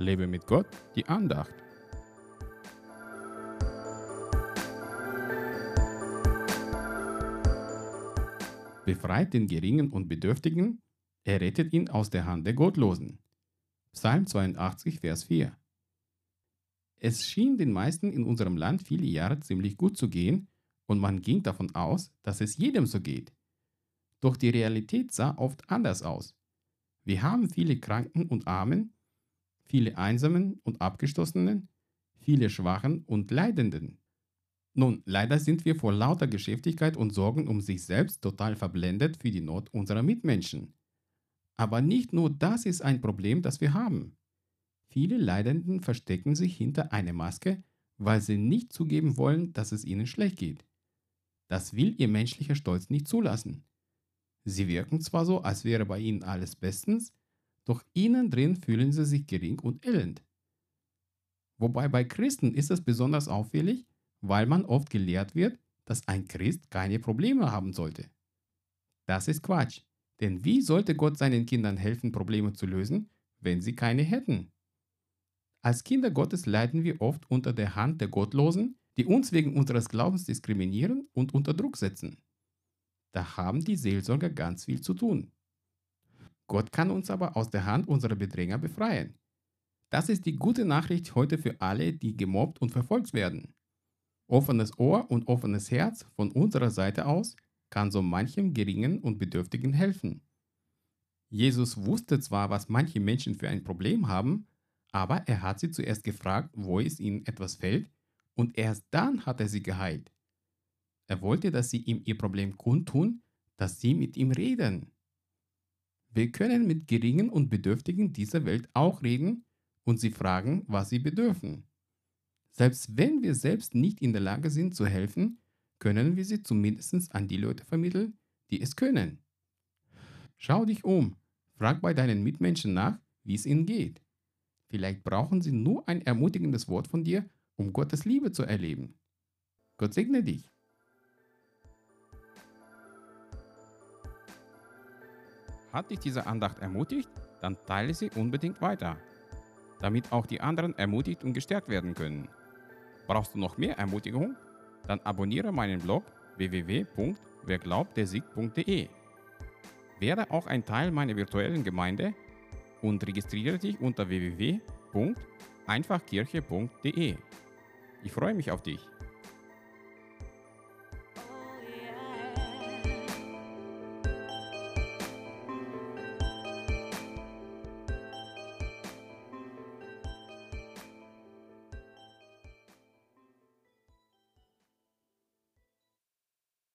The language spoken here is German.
Lebe mit Gott, die Andacht. Befreit den Geringen und Bedürftigen, er rettet ihn aus der Hand der Gottlosen. Psalm 82, Vers 4. Es schien den meisten in unserem Land viele Jahre ziemlich gut zu gehen und man ging davon aus, dass es jedem so geht. Doch die Realität sah oft anders aus. Wir haben viele Kranken und Armen, viele Einsamen und Abgestoßenen, viele Schwachen und Leidenden. Nun, leider sind wir vor lauter Geschäftigkeit und Sorgen um sich selbst total verblendet für die Not unserer Mitmenschen. Aber nicht nur das ist ein Problem, das wir haben. Viele Leidenden verstecken sich hinter einer Maske, weil sie nicht zugeben wollen, dass es ihnen schlecht geht. Das will ihr menschlicher Stolz nicht zulassen. Sie wirken zwar so, als wäre bei ihnen alles bestens, doch innen drin fühlen sie sich gering und elend. Wobei bei Christen ist es besonders auffällig, weil man oft gelehrt wird, dass ein Christ keine Probleme haben sollte. Das ist Quatsch, denn wie sollte Gott seinen Kindern helfen, Probleme zu lösen, wenn sie keine hätten? Als Kinder Gottes leiden wir oft unter der Hand der Gottlosen, die uns wegen unseres Glaubens diskriminieren und unter Druck setzen. Da haben die Seelsorger ganz viel zu tun. Gott kann uns aber aus der Hand unserer Bedränger befreien. Das ist die gute Nachricht heute für alle, die gemobbt und verfolgt werden. Offenes Ohr und offenes Herz von unserer Seite aus kann so manchem Geringen und Bedürftigen helfen. Jesus wusste zwar, was manche Menschen für ein Problem haben, aber er hat sie zuerst gefragt, wo es ihnen etwas fällt, und erst dann hat er sie geheilt. Er wollte, dass sie ihm ihr Problem kundtun, dass sie mit ihm reden. Wir können mit Geringen und Bedürftigen dieser Welt auch reden und sie fragen, was sie bedürfen. Selbst wenn wir selbst nicht in der Lage sind zu helfen, können wir sie zumindest an die Leute vermitteln, die es können. Schau dich um, frag bei deinen Mitmenschen nach, wie es ihnen geht. Vielleicht brauchen sie nur ein ermutigendes Wort von dir, um Gottes Liebe zu erleben. Gott segne dich. Hat dich diese Andacht ermutigt? Dann teile sie unbedingt weiter, damit auch die anderen ermutigt und gestärkt werden können. Brauchst du noch mehr Ermutigung? Dann abonniere meinen Blog www.werglaubtdersieg.de. Werde auch ein Teil meiner virtuellen Gemeinde und registriere dich unter www.einfachkirche.de. Ich freue mich auf dich.